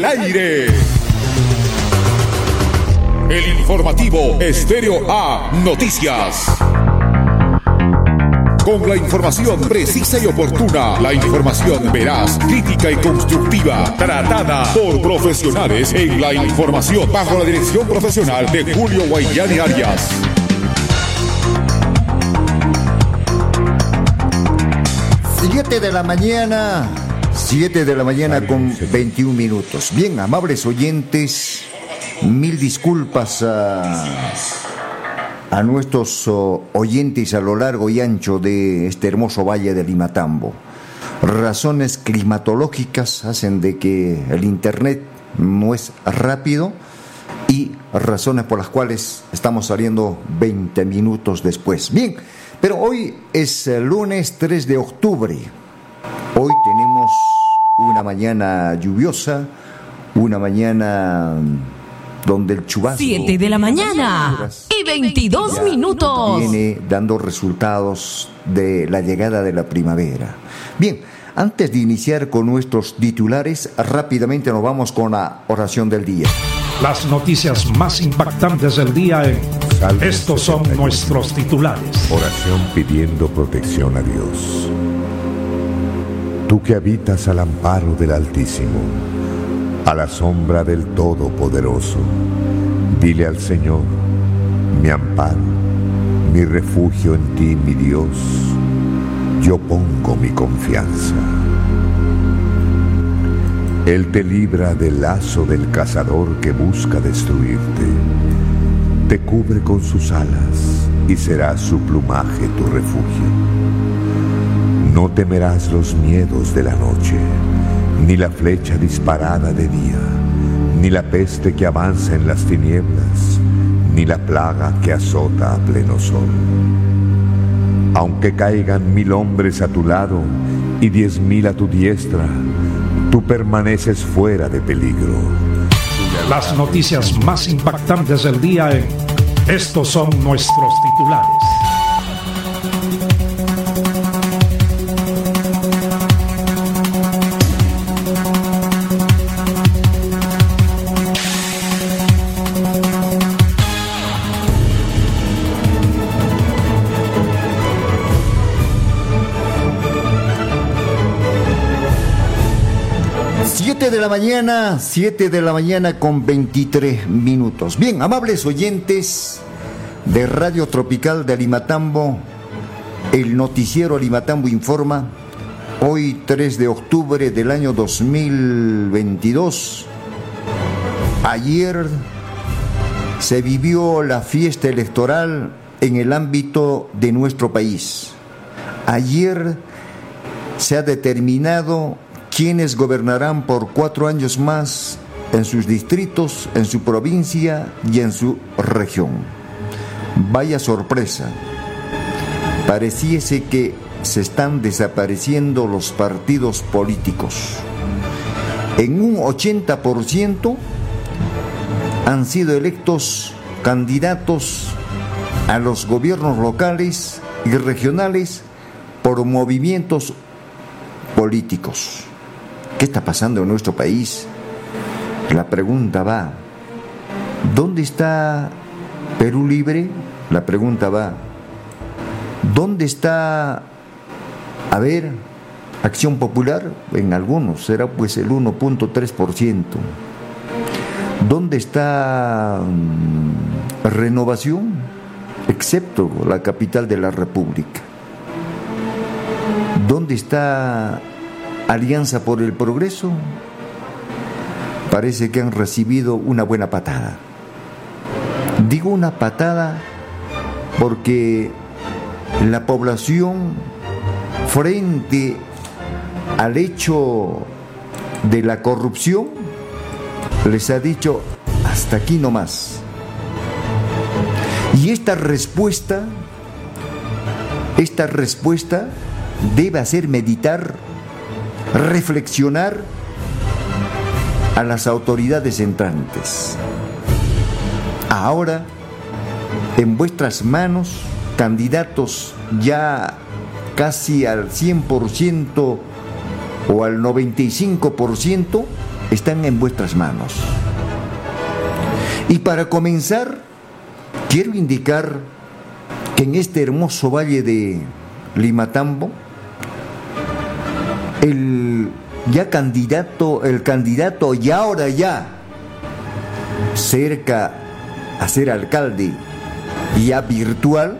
el aire. El informativo Estéreo A Noticias. Con la información precisa y oportuna, la información veraz, crítica y constructiva, tratada por profesionales en la información bajo la dirección profesional de Julio Guayani Arias. Siete de la mañana, 7 de la mañana con 21 minutos. Bien, amables oyentes, mil disculpas a, a nuestros oyentes a lo largo y ancho de este hermoso valle de Limatambo. Razones climatológicas hacen de que el Internet no es rápido y razones por las cuales estamos saliendo 20 minutos después. Bien, pero hoy es el lunes 3 de octubre. Hoy tenemos una mañana lluviosa, una mañana donde el chubasco... 7 de la mañana y 22 minutos. Viene dando resultados de la llegada de la primavera. Bien, antes de iniciar con nuestros titulares, rápidamente nos vamos con la oración del día. Las noticias más impactantes del día en Estos son nuestros titulares. Oración pidiendo protección a Dios. Tú que habitas al amparo del Altísimo, a la sombra del Todopoderoso, dile al Señor, mi amparo, mi refugio en ti, mi Dios, yo pongo mi confianza. Él te libra del lazo del cazador que busca destruirte. Te cubre con sus alas y será su plumaje tu refugio. No temerás los miedos de la noche, ni la flecha disparada de día, ni la peste que avanza en las tinieblas, ni la plaga que azota a pleno sol. Aunque caigan mil hombres a tu lado y diez mil a tu diestra, tú permaneces fuera de peligro. Las noticias más impactantes del día en Estos son nuestros titulares. La mañana, 7 de la mañana con 23 minutos. Bien, amables oyentes de Radio Tropical de Alimatambo, el noticiero Alimatambo informa, hoy 3 de octubre del año 2022, ayer se vivió la fiesta electoral en el ámbito de nuestro país. Ayer se ha determinado quienes gobernarán por cuatro años más en sus distritos, en su provincia y en su región. Vaya sorpresa. Pareciese que se están desapareciendo los partidos políticos. En un 80% han sido electos candidatos a los gobiernos locales y regionales por movimientos políticos. ¿Qué está pasando en nuestro país? La pregunta va, ¿dónde está Perú Libre? La pregunta va, ¿dónde está, a ver, Acción Popular? En algunos será pues el 1.3%. ¿Dónde está mm, Renovación? Excepto la capital de la República. ¿Dónde está Alianza por el Progreso, parece que han recibido una buena patada. Digo una patada porque la población frente al hecho de la corrupción les ha dicho hasta aquí no más. Y esta respuesta, esta respuesta debe hacer meditar reflexionar a las autoridades entrantes. Ahora, en vuestras manos, candidatos ya casi al 100% o al 95%, están en vuestras manos. Y para comenzar, quiero indicar que en este hermoso valle de Limatambo, el ya candidato, el candidato y ahora ya cerca a ser alcalde ya virtual,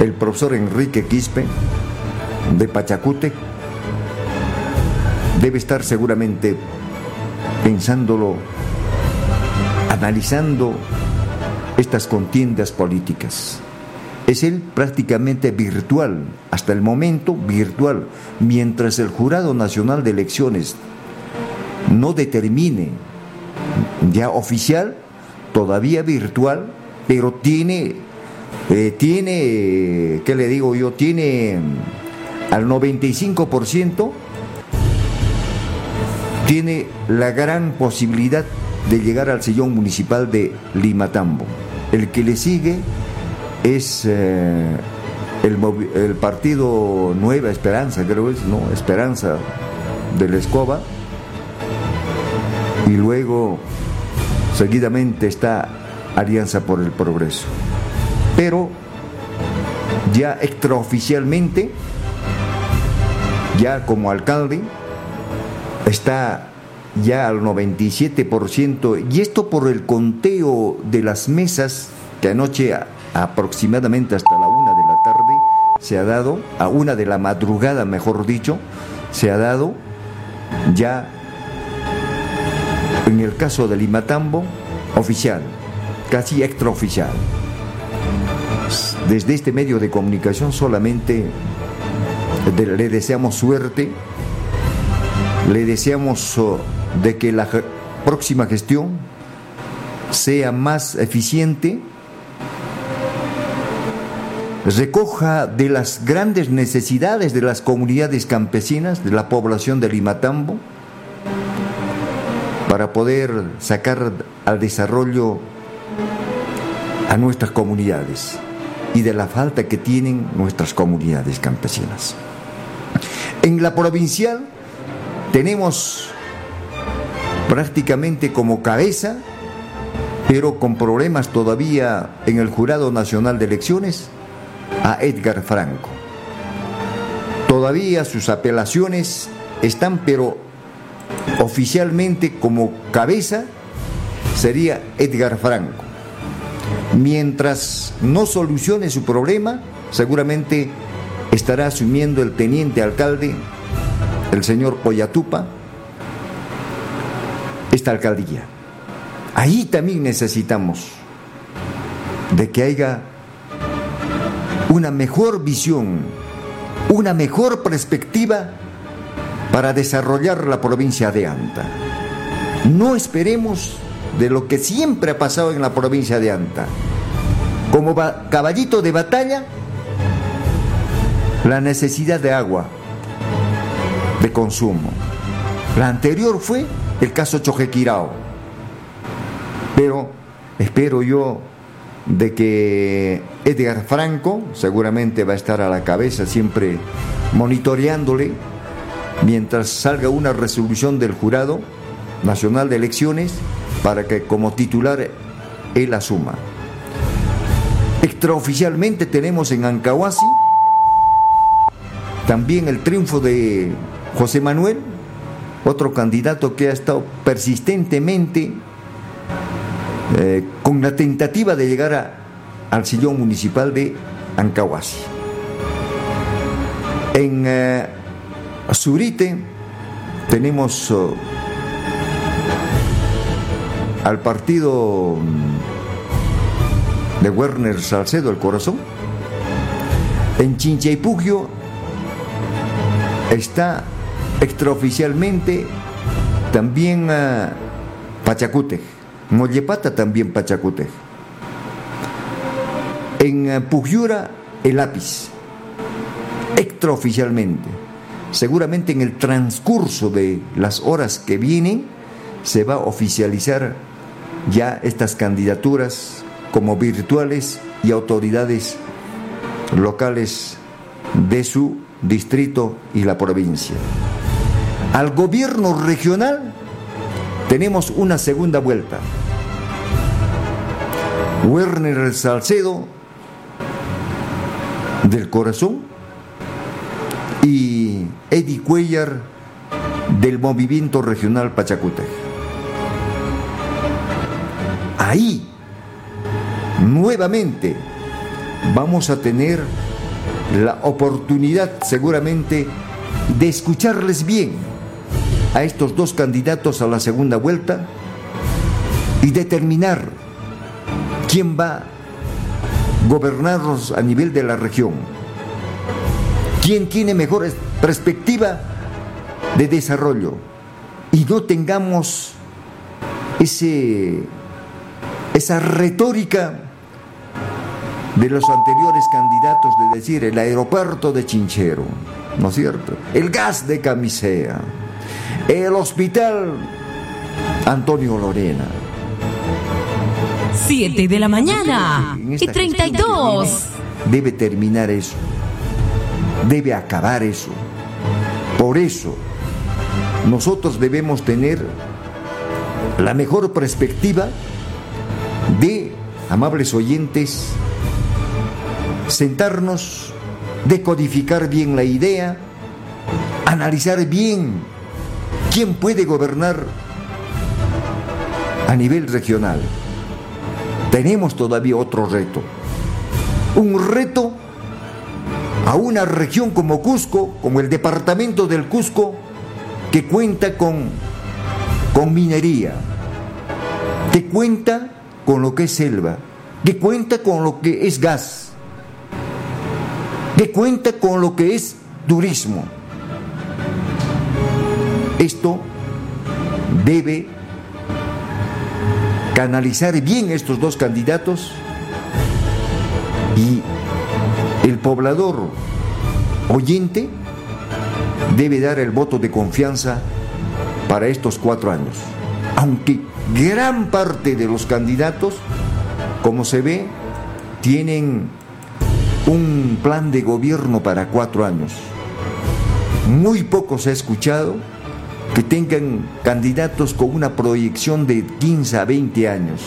el profesor Enrique Quispe de Pachacute debe estar seguramente pensándolo analizando estas contiendas políticas. Es él prácticamente virtual, hasta el momento virtual, mientras el Jurado Nacional de Elecciones no determine ya oficial, todavía virtual, pero tiene, eh, tiene, ¿qué le digo yo? Tiene al 95%, tiene la gran posibilidad de llegar al sillón municipal de Limatambo. El que le sigue es eh, el, partido Nueva Esperanza, creo es, ¿no? Esperanza de la Escoba. Y luego, seguidamente está Alianza por el Progreso. Pero ya extraoficialmente, ya como alcalde, está ya al 97%, y esto por el conteo de las mesas que anoche aproximadamente hasta la una de la tarde se ha dado, a una de la madrugada mejor dicho, se ha dado ya en el caso de Limatambo, oficial, casi extraoficial. Desde este medio de comunicación solamente le deseamos suerte, le deseamos oh, de que la próxima gestión sea más eficiente, recoja de las grandes necesidades de las comunidades campesinas, de la población de Limatambo, para poder sacar al desarrollo a nuestras comunidades y de la falta que tienen nuestras comunidades campesinas. En la provincial tenemos prácticamente como cabeza, pero con problemas todavía en el Jurado Nacional de Elecciones, a Edgar Franco. Todavía sus apelaciones están, pero oficialmente como cabeza sería Edgar Franco. Mientras no solucione su problema, seguramente estará asumiendo el teniente alcalde, el señor Oyatupa, esta alcaldía. Ahí también necesitamos de que haya una mejor visión, una mejor perspectiva para desarrollar la provincia de Anta. No esperemos de lo que siempre ha pasado en la provincia de Anta. Como caballito de batalla, la necesidad de agua, de consumo. La anterior fue el caso Chojequirao. Pero espero yo de que Edgar Franco seguramente va a estar a la cabeza siempre monitoreándole mientras salga una resolución del Jurado Nacional de Elecciones para que como titular él asuma. Extraoficialmente tenemos en Ancahuasi también el triunfo de José Manuel otro candidato que ha estado persistentemente eh, con la tentativa de llegar al sillón municipal de Ancahuasi. En eh, Zurite tenemos oh, al partido mm, de Werner Salcedo, el corazón. En Chinchaipugio está extraoficialmente también a Pachacute, Mollepata también Pachacute. En eh, Pugyura el lápiz, extraoficialmente. Seguramente en el transcurso de las horas que vienen se va a oficializar ya estas candidaturas como virtuales y autoridades locales de su distrito y la provincia al gobierno regional tenemos una segunda vuelta. Werner Salcedo del Corazón y Eddie Cuellar del Movimiento Regional Pachacútec. Ahí, nuevamente, vamos a tener la oportunidad seguramente de escucharles bien a estos dos candidatos a la segunda vuelta y determinar quién va gobernarnos a nivel de la región, quién tiene mejor perspectiva de desarrollo y no tengamos ese, esa retórica de los anteriores candidatos de decir el aeropuerto de Chinchero, ¿no es cierto? El gas de Camisea, el hospital Antonio Lorena. 7 de la mañana y 32. Debe terminar eso. Debe acabar eso. Por eso, nosotros debemos tener la mejor perspectiva de, amables oyentes, sentarnos, decodificar bien la idea, analizar bien quién puede gobernar a nivel regional. Tenemos todavía otro reto. Un reto a una región como Cusco, como el departamento del Cusco, que cuenta con, con minería, que cuenta con lo que es selva, que cuenta con lo que es gas, que cuenta con lo que es turismo. Esto debe canalizar bien estos dos candidatos y el poblador oyente debe dar el voto de confianza para estos cuatro años. Aunque gran parte de los candidatos, como se ve, tienen un plan de gobierno para cuatro años. Muy poco se ha escuchado que tengan candidatos con una proyección de 15 a 20 años.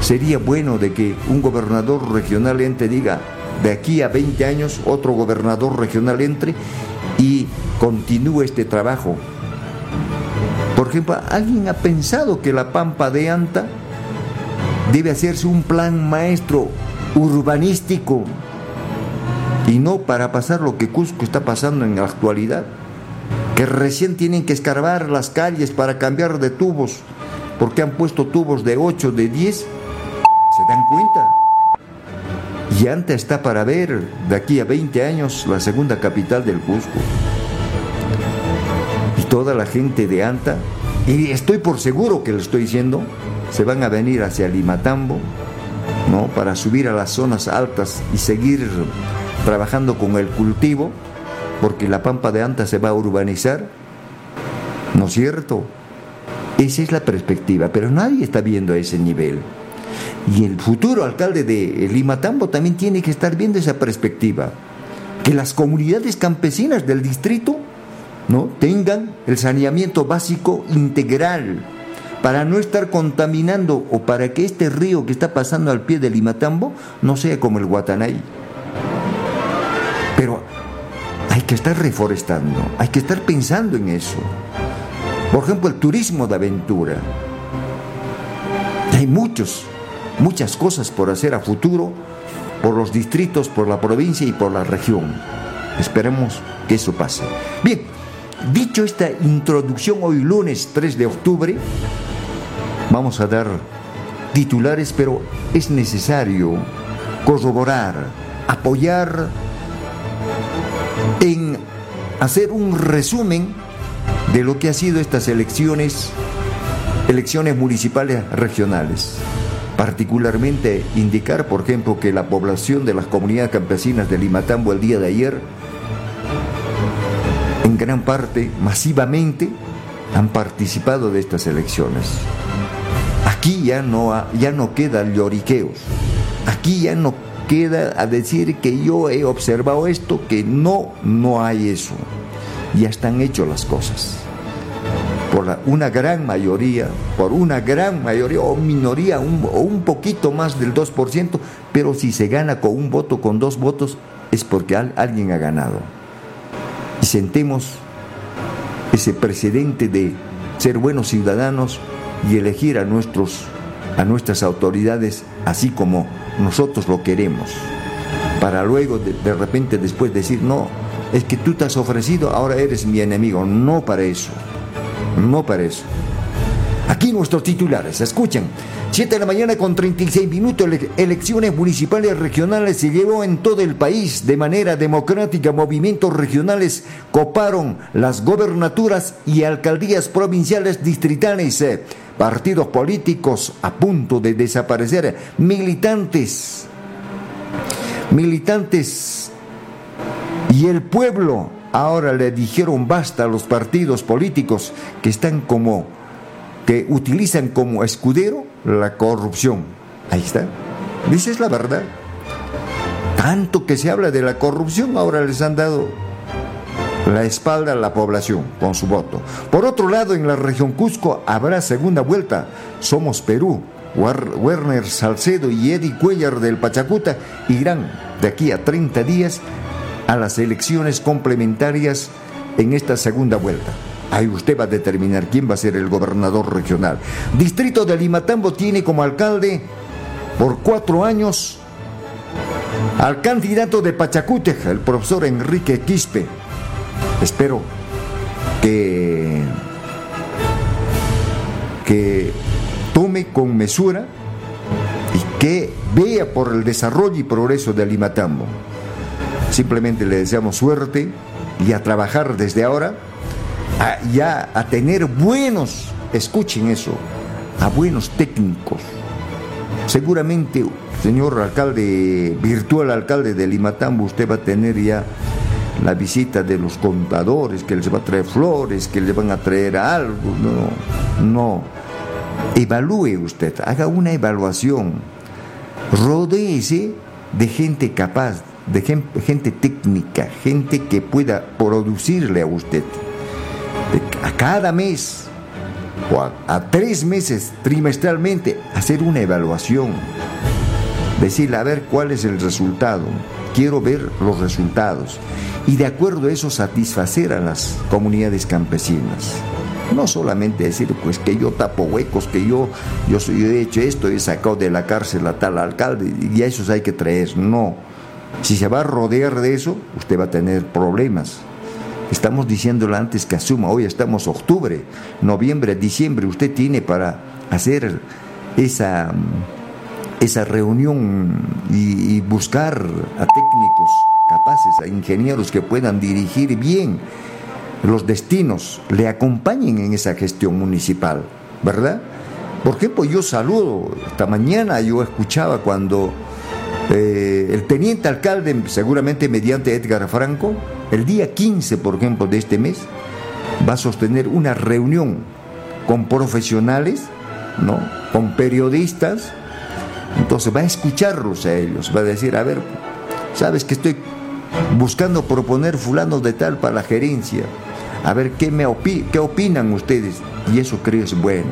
Sería bueno de que un gobernador regional entre diga, de aquí a 20 años otro gobernador regional entre y continúe este trabajo. Por ejemplo, ¿alguien ha pensado que la Pampa de Anta debe hacerse un plan maestro urbanístico y no para pasar lo que Cusco está pasando en la actualidad, que recién tienen que escarbar las calles para cambiar de tubos, porque han puesto tubos de 8, de 10, se dan cuenta. Y Anta está para ver de aquí a 20 años la segunda capital del Cusco. Y toda la gente de Anta, y estoy por seguro que lo estoy diciendo, se van a venir hacia Limatambo, ¿no? Para subir a las zonas altas y seguir trabajando con el cultivo, porque la pampa de Anta se va a urbanizar, ¿no es cierto? Esa es la perspectiva, pero nadie está viendo a ese nivel. Y el futuro alcalde de Limatambo también tiene que estar viendo esa perspectiva, que las comunidades campesinas del distrito ¿no? tengan el saneamiento básico integral para no estar contaminando o para que este río que está pasando al pie de Limatambo no sea como el Guatanay. Pero hay que estar reforestando, hay que estar pensando en eso. Por ejemplo, el turismo de aventura. Hay muchos, muchas cosas por hacer a futuro por los distritos, por la provincia y por la región. Esperemos que eso pase. Bien, dicho esta introducción hoy lunes 3 de octubre, vamos a dar titulares, pero es necesario corroborar, apoyar en hacer un resumen de lo que ha sido estas elecciones, elecciones municipales regionales. Particularmente indicar, por ejemplo, que la población de las comunidades campesinas de Limatambo el día de ayer, en gran parte, masivamente, han participado de estas elecciones. Aquí ya no, ya no quedan lloriqueos, aquí ya no queda a decir que yo he observado esto, que no, no hay eso. Ya están hechas las cosas. Por una gran mayoría, por una gran mayoría o minoría o un poquito más del 2%, pero si se gana con un voto, con dos votos, es porque alguien ha ganado. Y sentemos ese precedente de ser buenos ciudadanos y elegir a, nuestros, a nuestras autoridades así como nosotros lo queremos, para luego de, de repente después decir, no, es que tú te has ofrecido, ahora eres mi enemigo. No para eso, no para eso. Aquí nuestros titulares, escuchen. 7 de la mañana con 36 minutos, elecciones municipales regionales se llevó en todo el país de manera democrática. Movimientos regionales coparon las gobernaturas y alcaldías provinciales distritales. Eh, partidos políticos a punto de desaparecer. Militantes, militantes y el pueblo ahora le dijeron basta a los partidos políticos que están como que utilizan como escudero la corrupción. Ahí está. Esa es la verdad. Tanto que se habla de la corrupción, ahora les han dado la espalda a la población con su voto. Por otro lado, en la región Cusco habrá segunda vuelta. Somos Perú. Werner Salcedo y Eddie Cuellar del Pachacuta irán de aquí a 30 días a las elecciones complementarias en esta segunda vuelta. Ahí usted va a determinar quién va a ser el gobernador regional. Distrito de Limatambo tiene como alcalde por cuatro años al candidato de Pachacútec, el profesor Enrique Quispe. Espero que, que tome con mesura y que vea por el desarrollo y progreso de Limatambo. Simplemente le deseamos suerte y a trabajar desde ahora ya a tener buenos, escuchen eso, a buenos técnicos. Seguramente, señor alcalde, virtual alcalde de Limatambo, usted va a tener ya la visita de los contadores, que les va a traer flores, que le van a traer algo. No, no. Evalúe usted, haga una evaluación. Rodéese de gente capaz, de gente técnica, gente que pueda producirle a usted a cada mes o a, tres meses trimestralmente hacer una evaluación, decirle a ver cuál es el resultado, quiero ver los resultados y de acuerdo a eso satisfacer a las comunidades campesinas. No solamente decir, pues que yo tapo huecos, que yo, yo, soy, he hecho esto, he sacado de la cárcel a tal alcalde, y a esos hay que traer. No. Si se va a rodear de eso, usted va a tener problemas. Estamos diciéndolo antes que asuma, hoy estamos octubre, noviembre, diciembre, usted tiene para hacer esa, esa reunión y, buscar a técnicos capaces, a ingenieros que puedan dirigir bien los destinos, le acompañen en esa gestión municipal, ¿verdad? Por ejemplo, yo saludo, esta mañana yo escuchaba cuando eh, el teniente alcalde, seguramente mediante Edgar Franco, el día 15, por ejemplo, de este mes, va a sostener una reunión con profesionales, ¿no? con periodistas. Entonces va a escucharlos a ellos, va a decir, a ver, sabes que estoy buscando proponer fulano de tal para la gerencia, a ver qué, me qué opinan ustedes. Y eso creo es bueno.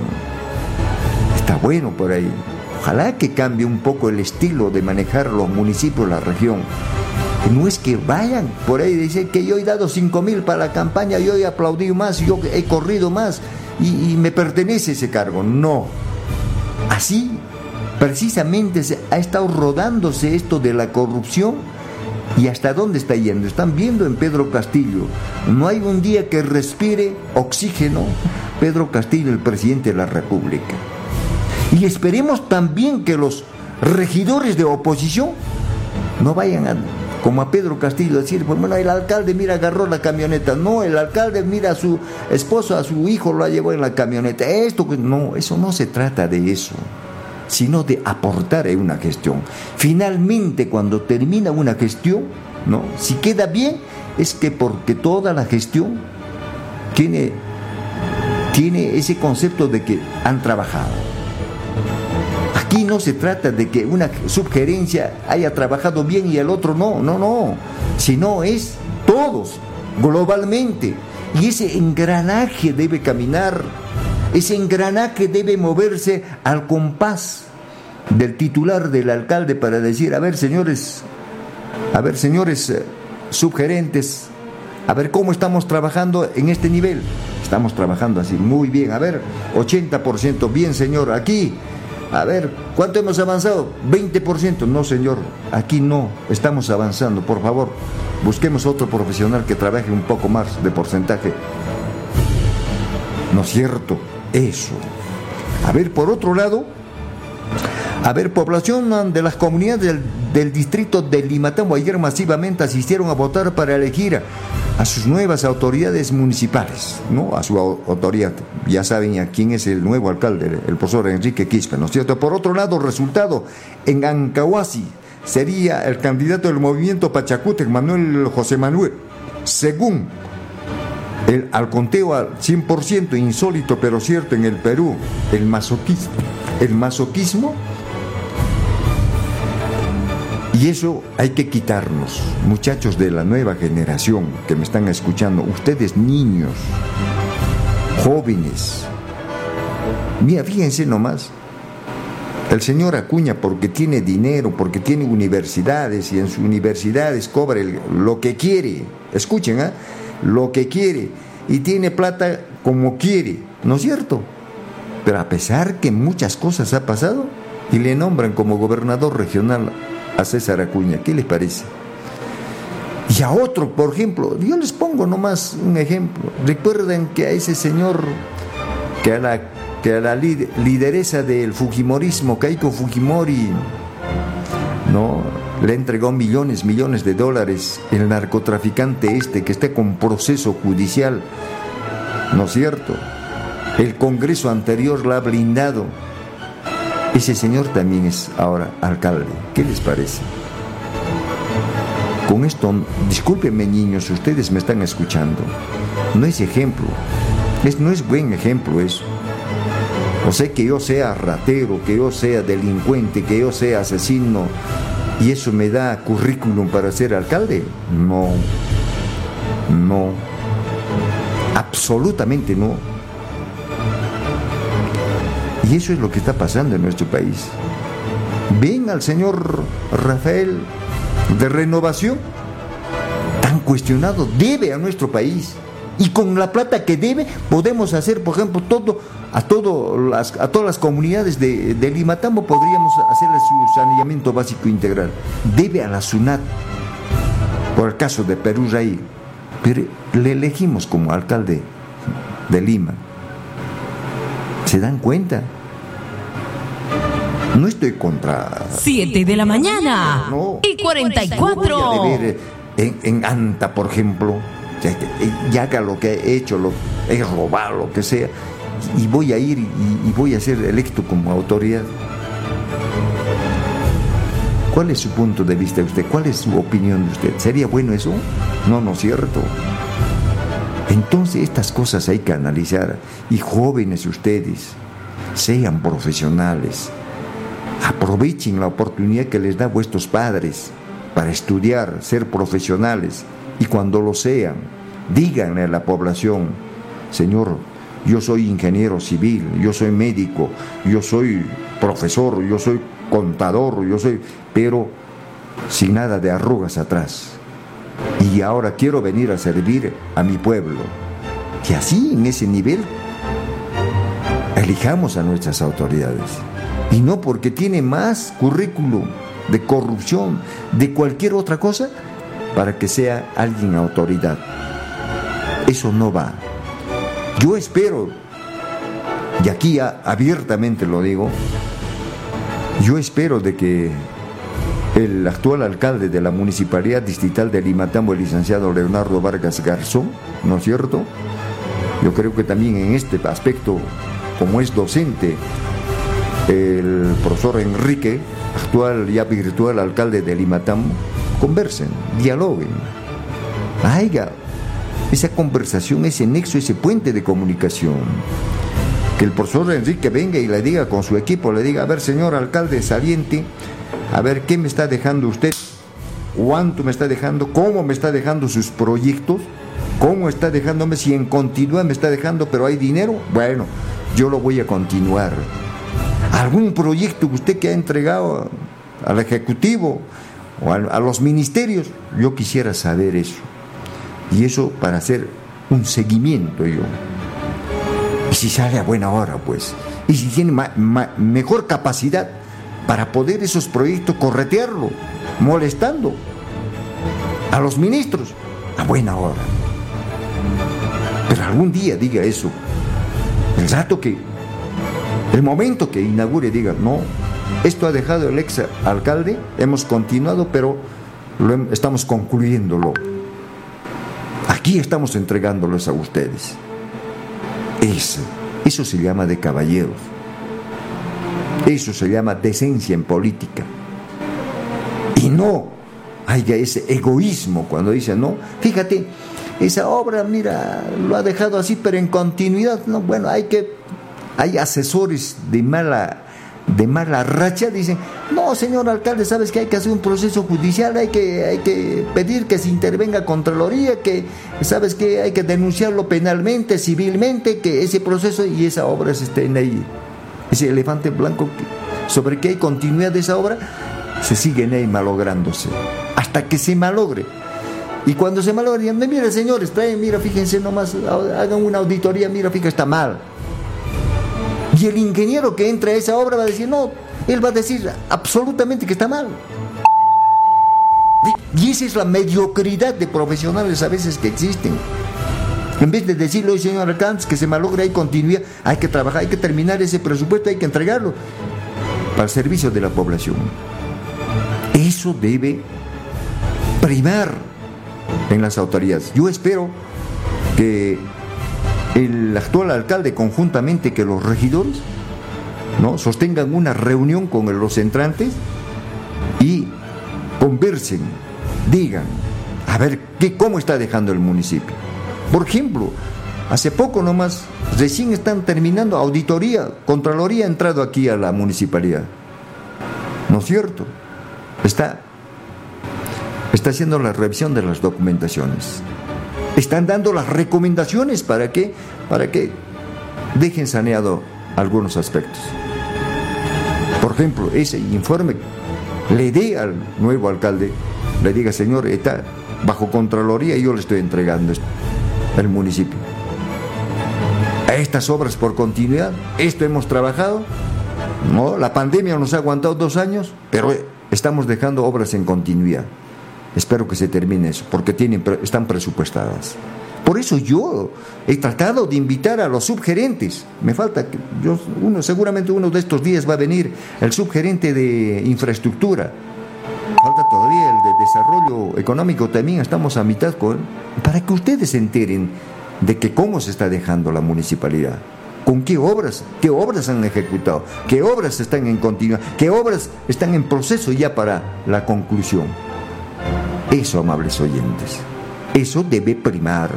Está bueno por ahí. Ojalá que cambie un poco el estilo de manejar los municipios, la región. No es que vayan por ahí y dicen que yo he dado 5 mil para la campaña, yo he aplaudido más, yo he corrido más y, me pertenece ese cargo. No. Así, precisamente ha estado rodándose esto de la corrupción ¿Y hasta dónde está yendo? Están viendo en Pedro Castillo. No hay un día que respire oxígeno Pedro Castillo, el presidente de la República. Y esperemos también que los regidores de oposición no vayan a, como a Pedro Castillo, decir, pues bueno, el alcalde mira agarró la camioneta. No, el alcalde mira a su esposo, a su hijo lo llevó en la camioneta. Esto, no, eso no se trata de eso, sino de aportar en una gestión. Finalmente, cuando termina una gestión, ¿no? Si queda bien, es que porque toda la gestión tiene, tiene ese concepto de que han trabajado. Aquí no se trata de que una subgerencia haya trabajado bien y el otro no, no, no, sino es todos, globalmente. Y ese engranaje debe caminar, ese engranaje debe moverse al compás del titular del alcalde para decir, a ver señores, a ver señores eh, subgerentes, a ver cómo estamos trabajando en este nivel. Estamos trabajando así, muy bien, a ver, 80%, bien señor, aquí, a ver, ¿cuánto hemos avanzado? 20%, no señor, aquí no, estamos avanzando, por favor, busquemos otro profesional que trabaje un poco más de porcentaje. ¿No es cierto? Eso. A ver, por otro lado, a ver, población de las comunidades del, distrito de Limatambo ayer masivamente asistieron a votar para elegir a sus nuevas autoridades municipales, ¿no? A su autoridad. Ya saben a quién es el nuevo alcalde, el profesor Enrique Quispe, ¿no es cierto? Por otro lado, resultado en Ancahuasi sería el candidato del movimiento Pachacútec, Manuel José Manuel, según el, al conteo al 100% insólito pero cierto en el Perú, el masoquismo, el masoquismo y eso hay que quitarnos, muchachos de la nueva generación que me están escuchando, ustedes niños, jóvenes. Mira, fíjense nomás, el señor Acuña porque tiene dinero, porque tiene universidades y en sus universidades cobra lo que quiere, escuchen, ¿eh? lo que quiere y tiene plata como quiere, ¿no es cierto? Pero a pesar que muchas cosas ha pasado y le nombran como gobernador regional a César Acuña. ¿Qué les parece? Y a otro, por ejemplo, yo les pongo nomás un ejemplo. Recuerden que a ese señor, que a la, que a la lideresa del Fujimorismo, Keiko Fujimori, ¿no? le entregó millones, millones de dólares el narcotraficante este que está con proceso judicial, ¿no es cierto? El Congreso anterior la ha blindado ese señor también es ahora alcalde. ¿Qué les parece? Con esto, discúlpenme niños, ustedes me están escuchando. No es ejemplo. Es, no es buen ejemplo eso. O sea, que yo sea ratero, que yo sea delincuente, que yo sea asesino, y eso me da currículum para ser alcalde. No, no, absolutamente no. Eso es lo que está pasando en nuestro país. Ven al señor Rafael de renovación, tan cuestionado, debe a nuestro país. Y con la plata que debe podemos hacer, por ejemplo, todo a, todo las, a todas las comunidades de, de Limatambo podríamos hacerle su saneamiento básico integral. Debe a la SUNAT, por el caso de Perú Raí, pero le elegimos como alcalde de Lima. ¿Se dan cuenta? No estoy contra. 7 de la mañana. y 44. Ver en, en, Anta, por ejemplo, ya haga lo que he hecho, lo he robado, lo que sea, y voy a ir y, voy a ser electo como autoridad. ¿Cuál es su punto de vista de usted? ¿Cuál es su opinión de usted? ¿Sería bueno eso? No, no es cierto. Entonces estas cosas hay que analizar. Y jóvenes ustedes, sean profesionales, Aprovechen la oportunidad que les da vuestros padres para estudiar, ser profesionales y cuando lo sean, díganle a la población, Señor, yo soy ingeniero civil, yo soy médico, yo soy profesor, yo soy contador, yo soy, pero sin nada de arrugas atrás. Y ahora quiero venir a servir a mi pueblo. Y así, en ese nivel, elijamos a nuestras autoridades y no porque tiene más currículum de corrupción, de cualquier otra cosa, para que sea alguien autoridad. Eso no va. Yo espero, y aquí abiertamente lo digo, yo espero de que el actual alcalde de la Municipalidad Distrital de Limatambo, el licenciado Leonardo Vargas Garzón, ¿no es cierto? Yo creo que también en este aspecto, como es docente, el profesor Enrique, actual ya virtual alcalde de Limatam, conversen, dialoguen. Haya esa conversación, ese nexo, ese puente de comunicación. Que el profesor Enrique venga y le diga con su equipo, le diga, a ver, señor alcalde saliente, a ver qué me está dejando usted, cuánto me está dejando, cómo me está dejando sus proyectos, ¿Cómo está dejándome? Si en continúa me está dejando, pero hay dinero, bueno, yo lo voy a continuar. ¿Algún proyecto que usted que ha entregado al Ejecutivo o a, los ministerios? Yo quisiera saber eso. Y eso para hacer un seguimiento yo. Y si sale a buena hora, pues. Y si tiene mejor capacidad para poder esos proyectos corretearlo, molestando a los ministros a buena hora. Pero algún día diga eso. El rato que, el momento que inaugure diga, no, esto ha dejado el ex alcalde, hemos continuado, pero estamos concluyéndolo. Aquí estamos entregándolos a ustedes. Eso, eso se llama de caballeros. Eso se llama decencia en política. Y no haya ese egoísmo cuando dice, no, fíjate, esa obra, mira, lo ha dejado así, pero en continuidad, no, bueno, hay que, hay asesores de mala, de mala racha, dicen, no, señor alcalde, sabes que hay que hacer un proceso judicial, hay que, hay que pedir que se intervenga Contraloría, que sabes que hay que denunciarlo penalmente, civilmente, que ese proceso y esa obra estén ahí, ese elefante blanco sobre que hay continuidad de esa obra, se siguen ahí malográndose, hasta que se malogre. Y cuando se malogre, digan, mira señores, traen, mira, fíjense nomás, hagan una auditoría, mira, fíjense, está mal. Y el ingeniero que entra a esa obra va a decir, no, él va a decir absolutamente que está mal. Y esa es la mediocridad de profesionales a veces que existen. En vez de decirle, señor alcalde, que se malogre, hay continuidad, hay que trabajar, hay que terminar ese presupuesto, hay que entregarlo para el servicio de la población. Eso debe primar en las autoridades. Yo espero que el actual alcalde conjuntamente que los regidores ¿no? sostengan una reunión con los entrantes y conversen, digan, a ver qué, cómo está dejando el municipio. Por ejemplo, hace poco nomás, recién están terminando auditoría, Contraloría ha entrado aquí a la municipalidad. ¿No es cierto? Está, está haciendo la revisión de las documentaciones. Están dando las recomendaciones para que, para que dejen saneado algunos aspectos. Por ejemplo, ese informe le dé al nuevo alcalde, le diga, señor, está bajo Contraloría y yo le estoy entregando el municipio. A estas obras por continuidad, esto hemos trabajado, no, la pandemia nos ha aguantado dos años, pero estamos dejando obras en continuidad. Espero que se termine eso, porque tienen, están presupuestadas. Por eso yo he tratado de invitar a los subgerentes. Me falta yo, uno, seguramente uno de estos días va a venir el subgerente de infraestructura. Falta todavía el de desarrollo económico también, estamos a mitad con para que ustedes se enteren de que cómo se está dejando la municipalidad con qué obras, qué obras han ejecutado, qué obras están en continuidad, qué obras están en proceso ya para la conclusión. Eso, amables oyentes, eso debe primar.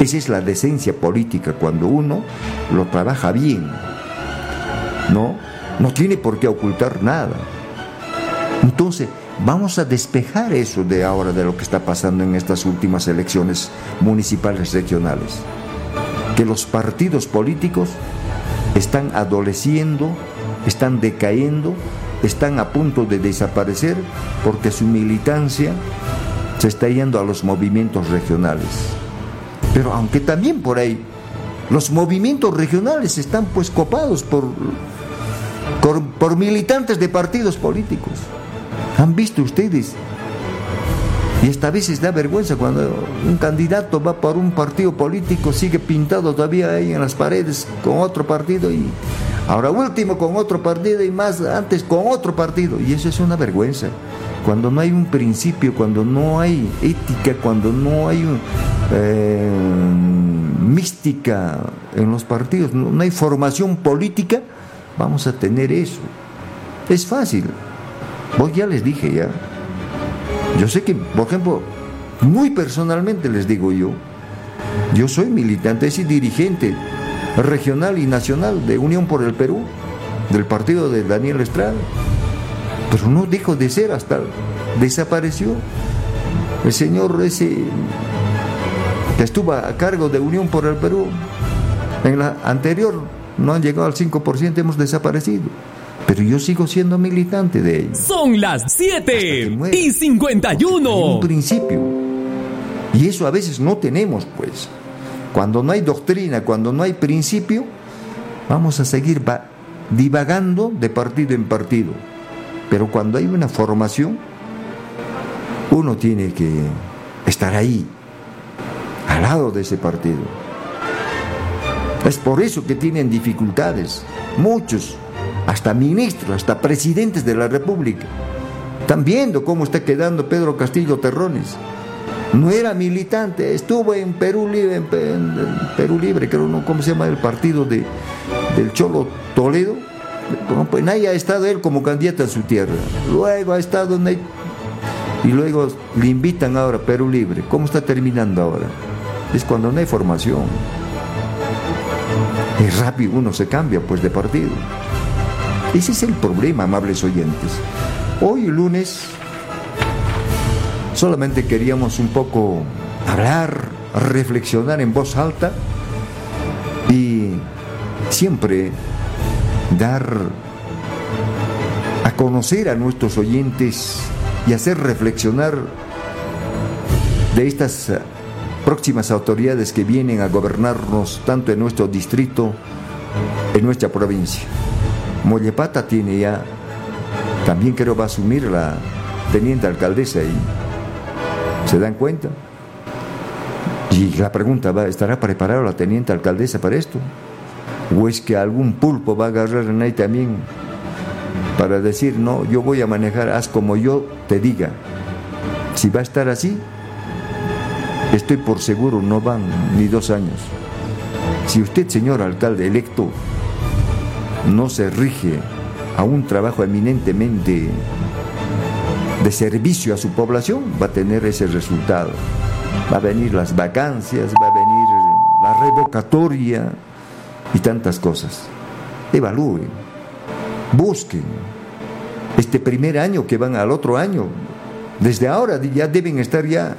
Esa es la decencia política cuando uno lo trabaja bien. No, no tiene por qué ocultar nada. Entonces, vamos a despejar eso de ahora de lo que está pasando en estas últimas elecciones municipales regionales que los partidos políticos están adoleciendo, están decayendo, están a punto de desaparecer porque su militancia se está yendo a los movimientos regionales. Pero aunque también por ahí los movimientos regionales están pues copados por, por, militantes de partidos políticos. ¿Han visto ustedes y esta vez da vergüenza cuando un candidato va por un partido político, sigue pintado todavía ahí en las paredes con otro partido y ahora último con otro partido y más antes con otro partido. Y eso es una vergüenza. Cuando no hay un principio, cuando no hay ética, cuando no hay eh, mística en los partidos, no hay formación política, vamos a tener eso. Es fácil. Vos ya les dije ya. Yo sé que, por ejemplo, muy personalmente les digo yo, yo soy militante, y dirigente regional y nacional de Unión por el Perú, del partido de Daniel Estrada, pero no dejó de ser hasta desapareció. El señor ese que estuvo a cargo de Unión por el Perú. En la anterior no han llegado al 5%, hemos desaparecido. Pero yo sigo siendo militante de ellos. Son las 7 y 51. un principio. Y eso a veces no tenemos, pues. Cuando no hay doctrina, cuando no hay principio, vamos a seguir divagando de partido en partido. Pero cuando hay una formación, uno tiene que estar ahí, al lado de ese partido. Es por eso que tienen dificultades, muchos, hasta ministros, hasta presidentes de la República. Están viendo cómo está quedando Pedro Castillo Terrones. No era militante, estuvo en Perú Libre, en, Perú Libre, creo, ¿no? ¿cómo se llama el partido de, del Cholo Toledo? pues nadie ha estado él como candidato a su tierra. Luego ha estado en y luego le invitan ahora a Perú Libre. ¿Cómo está terminando ahora? Es cuando no hay formación. Es rápido uno se cambia pues de partido. Ese es el problema, amables oyentes. Hoy lunes solamente queríamos un poco hablar, reflexionar en voz alta y siempre dar a conocer a nuestros oyentes y hacer reflexionar de estas próximas autoridades que vienen a gobernarnos tanto en nuestro distrito, en nuestra provincia. Mollepata tiene ya, también creo va a asumir la teniente alcaldesa y ¿se dan cuenta? Y la pregunta va, ¿estará preparada la teniente alcaldesa para esto? ¿O es que algún pulpo va a agarrar en ahí también para decir, no, yo voy a manejar, haz como yo te diga? Si va a estar así, estoy por seguro, no van ni dos años. Si usted, señor alcalde electo, no se rige a un trabajo eminentemente de servicio a su población, va a tener ese resultado. Va a venir las vacancias, va a venir la revocatoria, y tantas cosas. Evalúen, busquen. Este primer año que van al otro año, desde ahora ya deben estar ya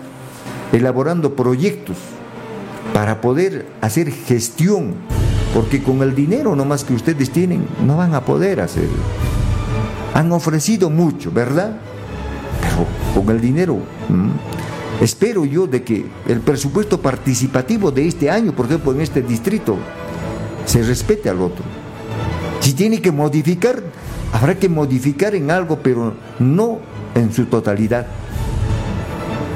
elaborando proyectos para poder hacer gestión, porque con el dinero nomás que ustedes tienen no van a poder hacerlo. Han ofrecido mucho, ¿verdad? Pero con el dinero, espero yo de que el presupuesto participativo de este año, por ejemplo, en este distrito, se respete al otro. Si tiene que modificar, habrá que modificar en algo, pero no en su totalidad.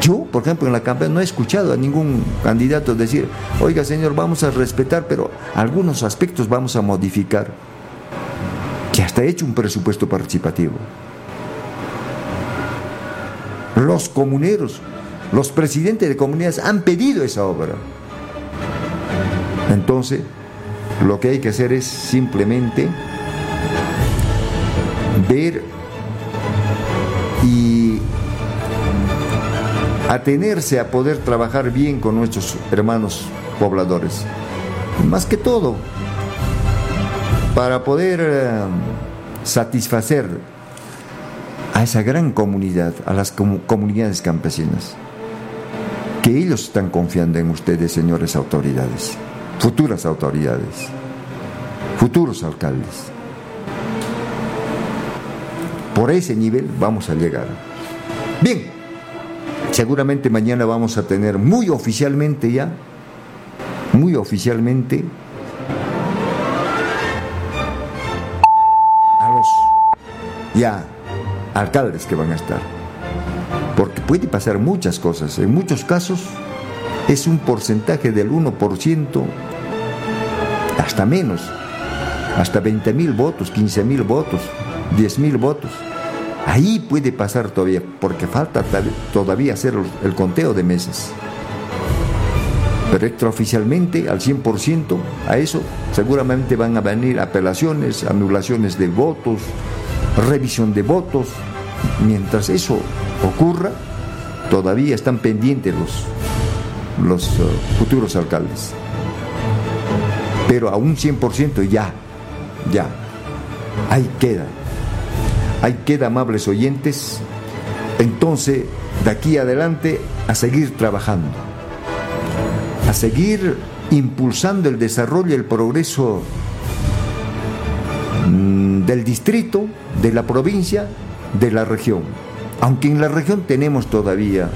Yo, por ejemplo, en la campaña no he escuchado a ningún candidato decir, oiga señor, vamos a respetar, pero algunos aspectos vamos a modificar. Que hasta he hecho un presupuesto participativo. Los comuneros, los presidentes de comunidades han pedido esa obra. Entonces, lo que hay que hacer es simplemente ver atenerse a poder trabajar bien con nuestros hermanos pobladores. Más que todo, para poder eh, satisfacer a esa gran comunidad, a las comunidades campesinas, que ellos están confiando en ustedes, señores autoridades futuras autoridades, futuros alcaldes. Por ese nivel vamos a llegar. Bien, seguramente mañana vamos a tener muy oficialmente ya, muy oficialmente, a los ya alcaldes que van a estar. Porque puede pasar muchas cosas. En muchos casos es un porcentaje del 1% hasta menos, hasta 20 mil votos, 15 mil votos, 10 mil votos. Ahí puede pasar todavía, porque falta todavía hacer el conteo de meses. Pero extraoficialmente, al 100%, a eso seguramente van a venir apelaciones, anulaciones de votos, revisión de votos. Mientras eso ocurra, todavía están pendientes los, los uh, futuros alcaldes pero a un 100% ya, ya. Ahí queda. Ahí queda, amables oyentes. Entonces, de aquí adelante, a seguir trabajando. a seguir impulsando el desarrollo y el progreso mm, del distrito, de la provincia, de la región. Aunque en la región tenemos todavía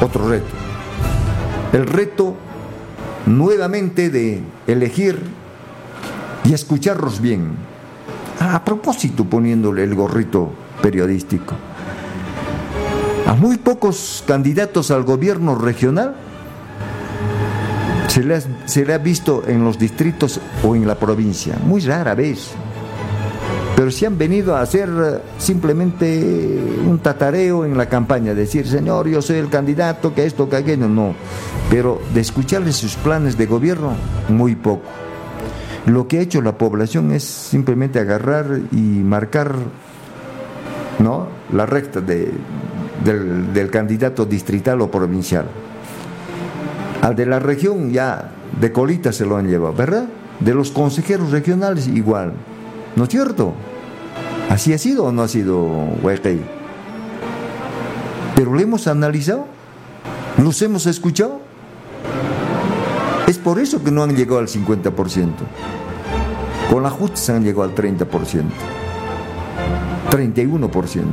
otro reto. El reto nuevamente de elegir y escucharlos bien. A propósito, poniéndole el gorrito periodístico. A muy pocos candidatos al gobierno regional se le, ha, se ha visto en los distritos o en la provincia, muy rara vez. Pero si han venido a hacer eh, simplemente un tatareo en la campaña, decir, señor, yo soy el candidato, que esto, que aquello, no. Pero de escucharles sus planes de gobierno, muy poco. Lo que ha hecho la población es simplemente agarrar y marcar ¿no? la recta de, del, candidato distrital o provincial. Al de la región ya de colita se lo han llevado, ¿verdad? De los consejeros regionales igual. ¿No es cierto? ¿Así ha sido o no ha sido, Huequey? Pero lo hemos analizado, los hemos escuchado. Es por eso que no han llegado al 50%. Con la han llegado al 30%. 31%.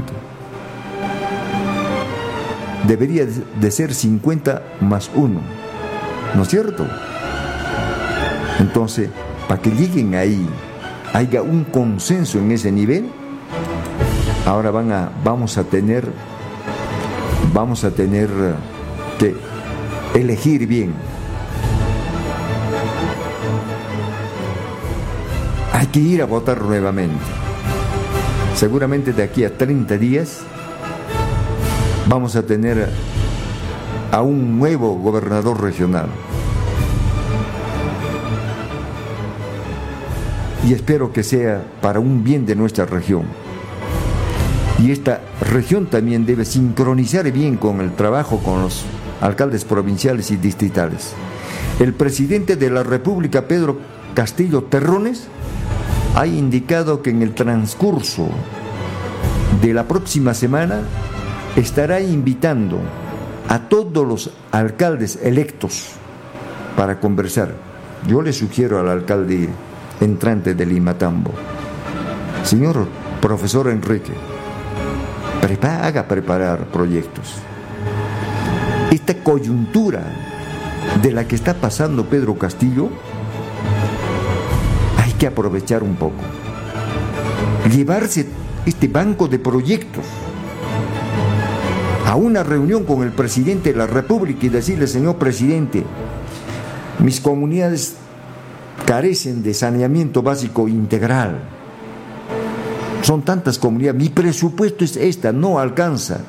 Debería de ser 50 más 1. ¿No es cierto? Entonces, para que lleguen ahí, haya un consenso en ese nivel, ahora van a, vamos a tener, vamos a tener que elegir bien hay que ir a votar nuevamente. Seguramente de aquí a 30 días vamos a tener a un nuevo gobernador regional. Y espero que sea para un bien de nuestra región. Y esta región también debe sincronizar bien con el trabajo con los alcaldes provinciales y distritales. El presidente de la República, Pedro Castillo Terrones, ha indicado que en el transcurso de la próxima semana estará invitando a todos los alcaldes electos para conversar. Yo le sugiero al alcalde entrante de Limatambo, señor profesor Enrique, haga preparar proyectos. Esta coyuntura de la que está pasando Pedro Castillo aprovechar un poco. Llevarse este banco de proyectos a una reunión con el presidente de la República y decirle, señor presidente, mis comunidades carecen de saneamiento básico integral. Son tantas comunidades, mi presupuesto es esta, no alcanza.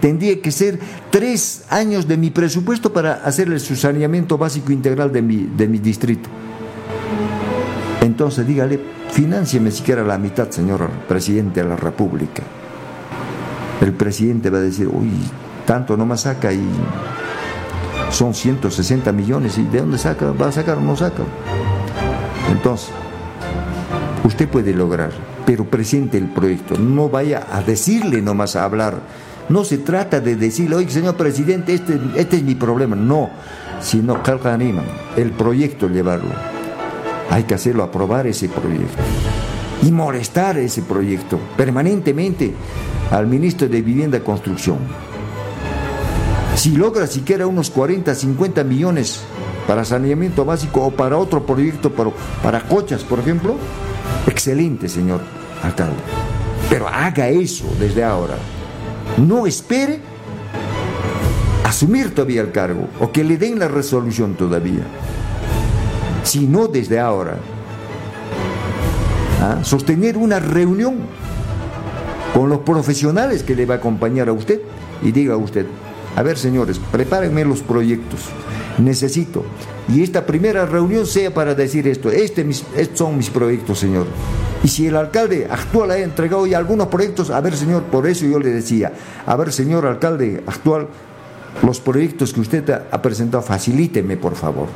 Tendría que ser tres años de mi presupuesto para hacerle su saneamiento básico integral de mi, de mi distrito. Entonces dígale, financieme siquiera la mitad, señor presidente de la República. El presidente va a decir, uy, tanto no me saca y son 160 millones, ¿y de dónde saca? ¿Va a sacar o no saca? Entonces, usted puede lograr, pero presente el proyecto, no vaya a decirle nomás a hablar. No se trata de decirle, oye, señor presidente, este, este es mi problema. No, sino animan el proyecto llevarlo hay que hacerlo aprobar ese proyecto y molestar ese proyecto permanentemente al ministro de Vivienda y Construcción. Si logra siquiera unos 40, 50 millones para saneamiento básico o para otro proyecto, para, para cochas, por ejemplo, excelente, señor alcalde. Pero haga eso desde ahora. No espere asumir todavía el cargo o que le den la resolución todavía sino desde ahora. ¿Ah? Sostener una reunión con los profesionales que le va a acompañar a usted y diga a usted, a ver señores, prepárenme los proyectos, necesito. Y esta primera reunión sea para decir esto, este estos son mis proyectos, señor. Y si el alcalde actual ha entregado ya algunos proyectos, a ver señor, por eso yo le decía, a ver señor alcalde actual, los proyectos que usted ha presentado, facilíteme por favor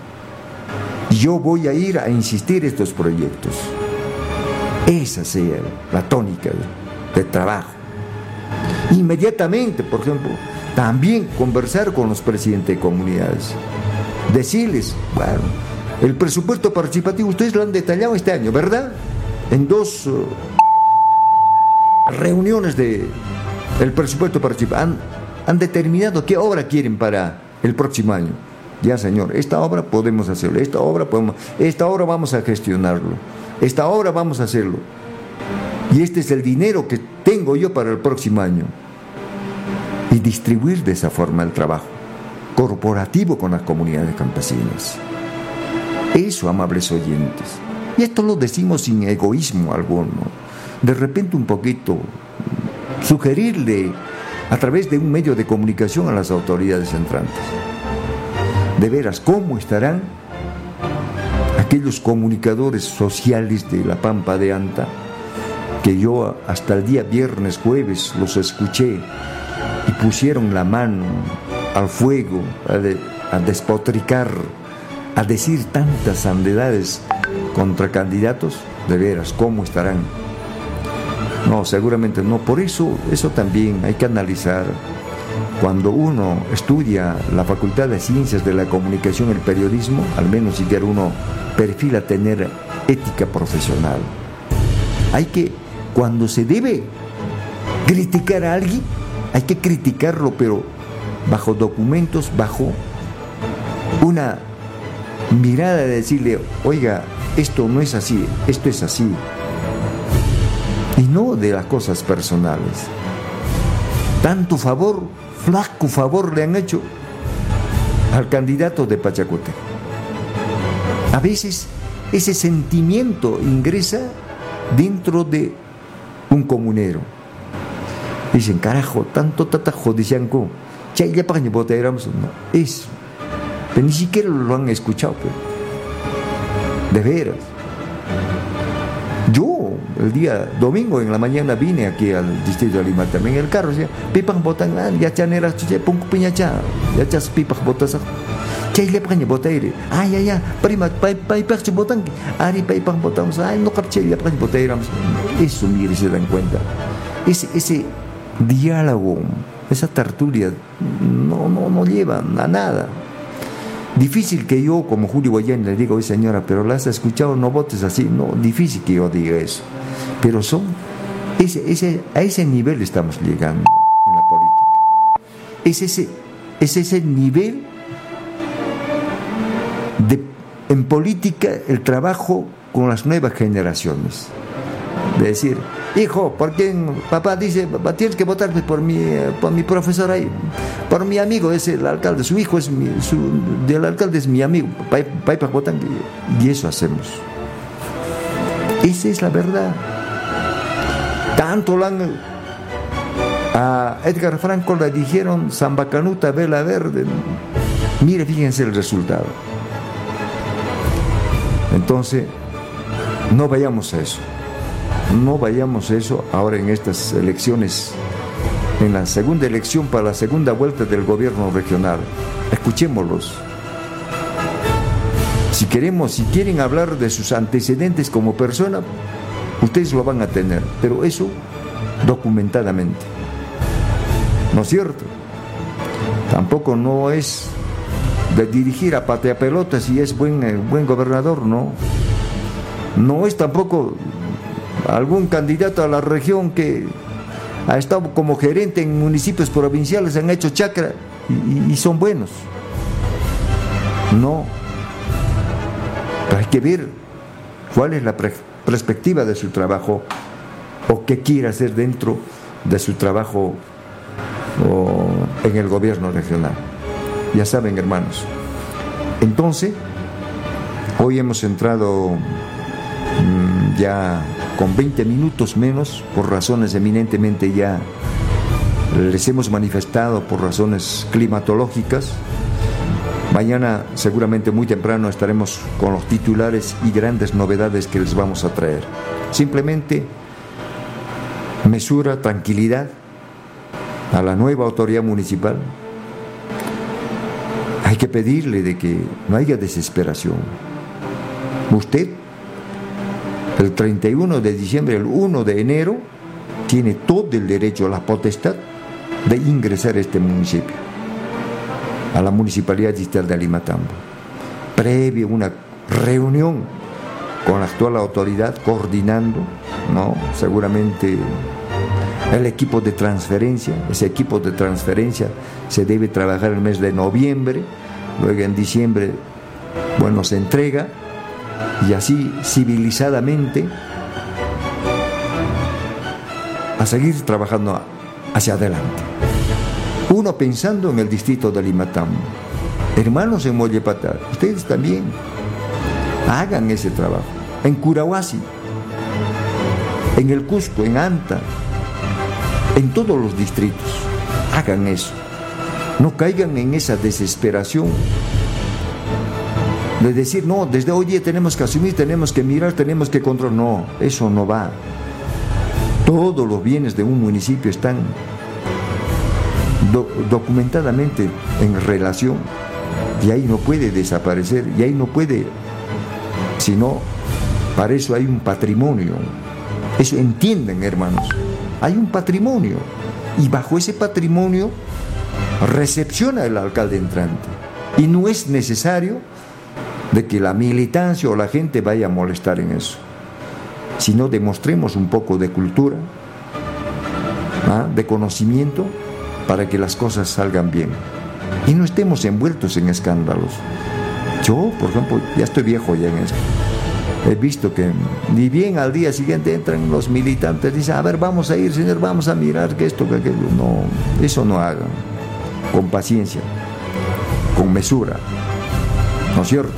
yo voy a ir a insistir estos proyectos. Esa sea la tónica de, trabajo. Inmediatamente, por ejemplo, también conversar con los presidentes de comunidades. decirles, bueno, el presupuesto participativo ustedes lo han detallado este año, ¿verdad? En dos uh, reuniones de presupuesto participativo han, han determinado qué obra quieren para el próximo año. Ya, señor, esta obra podemos hacerlo, esta obra podemos, esta obra vamos a gestionarlo, esta obra vamos a hacerlo. Y este es el dinero que tengo yo para el próximo año. Y distribuir de esa forma el trabajo corporativo con las comunidades campesinas. Eso, amables oyentes. Y esto lo decimos sin egoísmo alguno. De repente un poquito sugerirle a través de un medio de comunicación a las autoridades entrantes. De veras, ¿cómo estarán aquellos comunicadores sociales de la Pampa de Anta que yo hasta el día viernes, jueves los escuché y pusieron la mano al fuego, a, despotricar, a decir tantas sandedades contra candidatos, de veras, ¿cómo estarán? No, seguramente no. Por eso, eso también hay que analizar. Cuando uno estudia la Facultad de Ciencias de la Comunicación el Periodismo, al menos quiere uno perfila tener ética profesional. Hay que, cuando se debe criticar a alguien, hay que criticarlo, pero bajo documentos, bajo una mirada de decirle, oiga, esto no es así, esto es así. Y no de las cosas personales. Tanto favor, flaco favor le han hecho al candidato de Pachacote. A veces ese sentimiento ingresa dentro de un comunero. Dicen, carajo, tanto tatajo, decían, no, eso. Pero ni siquiera lo han escuchado, pero. De veras. El día domingo en la mañana vine aquí al distrito de Lima también el carro, decía, pipas botan, ya chanera, ya pongo piñacha, ya chas pipas botas. Chay le paña botaire. Ay, ay, ay, prima, pai, pai, botan, ari, pai, pan botamos, ay, no capche, le paña botaire. Eso, mire, se dan cuenta. Ese, ese diálogo esa tertulia no, no, no lleva a nada. Difícil que yo, como Julio Guayán, le diga, oye señora, pero la has escuchado, no votes así. No, difícil que yo diga eso. Pero son, ese, ese, a ese nivel estamos llegando en la política. Es ese, es ese nivel de, en política, el trabajo con las nuevas generaciones. De decir, hijo, ¿por quién? Papá dice, tienes que votar por mi, por mi profesor ahí, por mi amigo, es el alcalde, su hijo es mi, su, del alcalde es mi amigo, y eso hacemos. Esa es la verdad. Tanto lo han, a Edgar Franco le dijeron Zambacanuta, vela verde. Mire, fíjense el resultado. Entonces, no vayamos a eso no vayamos a eso ahora en estas elecciones, en la segunda elección para la segunda vuelta del gobierno regional. Escuchémoslos. Si queremos, si quieren hablar de sus antecedentes como persona, ustedes lo van a tener, pero eso documentadamente. ¿No es cierto? Tampoco no es de dirigir a patea pelotas si es buen, eh, buen gobernador, no. No es tampoco algún candidato a la región que ha estado como gerente en municipios provinciales, han hecho chacra y, son buenos. No. Hay que ver cuál es la perspectiva de su trabajo o qué quiere hacer dentro de su trabajo en el gobierno regional. Ya saben, hermanos. Entonces, hoy hemos entrado mm, ya con 20 minutos menos, por razones eminentemente ya les hemos manifestado por razones climatológicas. Mañana, seguramente muy temprano, estaremos con los titulares y grandes novedades que les vamos a traer. Simplemente mesura, tranquilidad a la nueva autoridad municipal. Hay que pedirle de que no haya desesperación. Usted el 31 de diciembre, el 1 de enero, tiene todo el derecho, la potestad de ingresar a este municipio, a la Municipalidad Distrital de Alimatambo. previa, una reunión con la actual autoridad, coordinando, ¿no? Seguramente el equipo de transferencia, ese equipo de transferencia se debe trabajar el mes de noviembre, luego en diciembre, bueno, se entrega y así civilizadamente a seguir trabajando hacia adelante. Uno pensando en el distrito de Limatam. Hermanos en Mollepata, ustedes también hagan ese trabajo. En Curahuasi, en el Cusco, en Anta, en todos los distritos. Hagan eso. No caigan en esa desesperación de decir, no, desde hoy tenemos que asumir, tenemos que mirar, tenemos que controlar. No, eso no va. Todos los bienes de un municipio están documentadamente en relación y ahí no puede desaparecer y ahí no puede, sino para eso hay un patrimonio. Eso entienden, hermanos. Hay un patrimonio y bajo ese patrimonio recepciona el alcalde entrante. Y no es necesario de que la militancia o la gente vaya a molestar en eso, sino demostremos un poco de cultura, ¿ah? de conocimiento, para que las cosas salgan bien. Y no estemos envueltos en escándalos. Yo, por ejemplo, ya estoy viejo ya en he visto que ni bien al día siguiente entran los militantes dicen, a ver, vamos a ir, señor, vamos a mirar que esto, que aquello. No, eso no hagan. Con paciencia, con mesura. ¿No es cierto?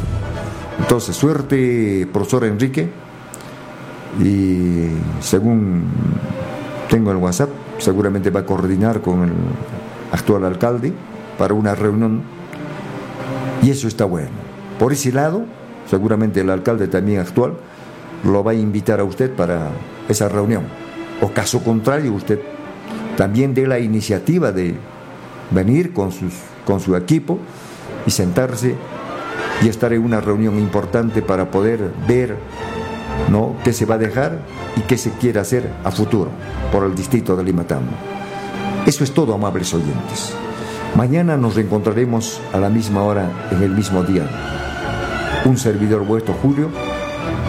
Entonces, suerte, profesor Enrique. Y según tengo el WhatsApp, seguramente va a coordinar con el actual alcalde para una reunión. Y eso está bueno. Por ese lado, seguramente el alcalde también actual, lo va a invitar a usted para esa reunión. O caso contrario, usted también dé la iniciativa de venir con, sus, con su equipo y sentarse y estar en una reunión importante para poder ver ¿no? qué se va a dejar qué se quiere hacer a futuro por el distrito de Limatambo. Eso es todo, amables oyentes. Mañana nos reencontraremos a la misma hora en el mismo día. Un servidor vuestro, Julio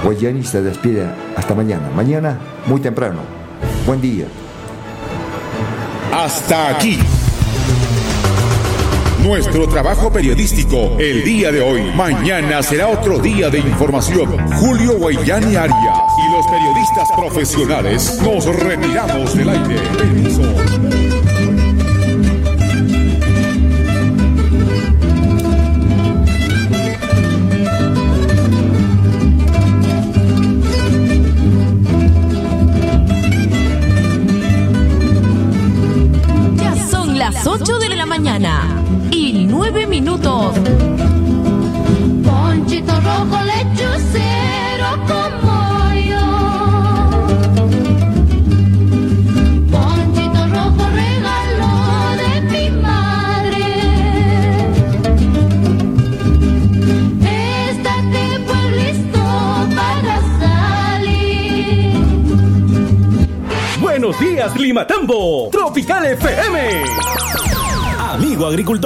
Guayani, se despide hasta mañana. Mañana, muy temprano. Buen día. Hasta aquí. Nuestro trabajo periodístico el día de hoy. Mañana será otro día de información. Julio Guayani Arias y los periodistas profesionales nos retiramos del aire. Días, Limatambo. Tropical FM. Amigo agricultor.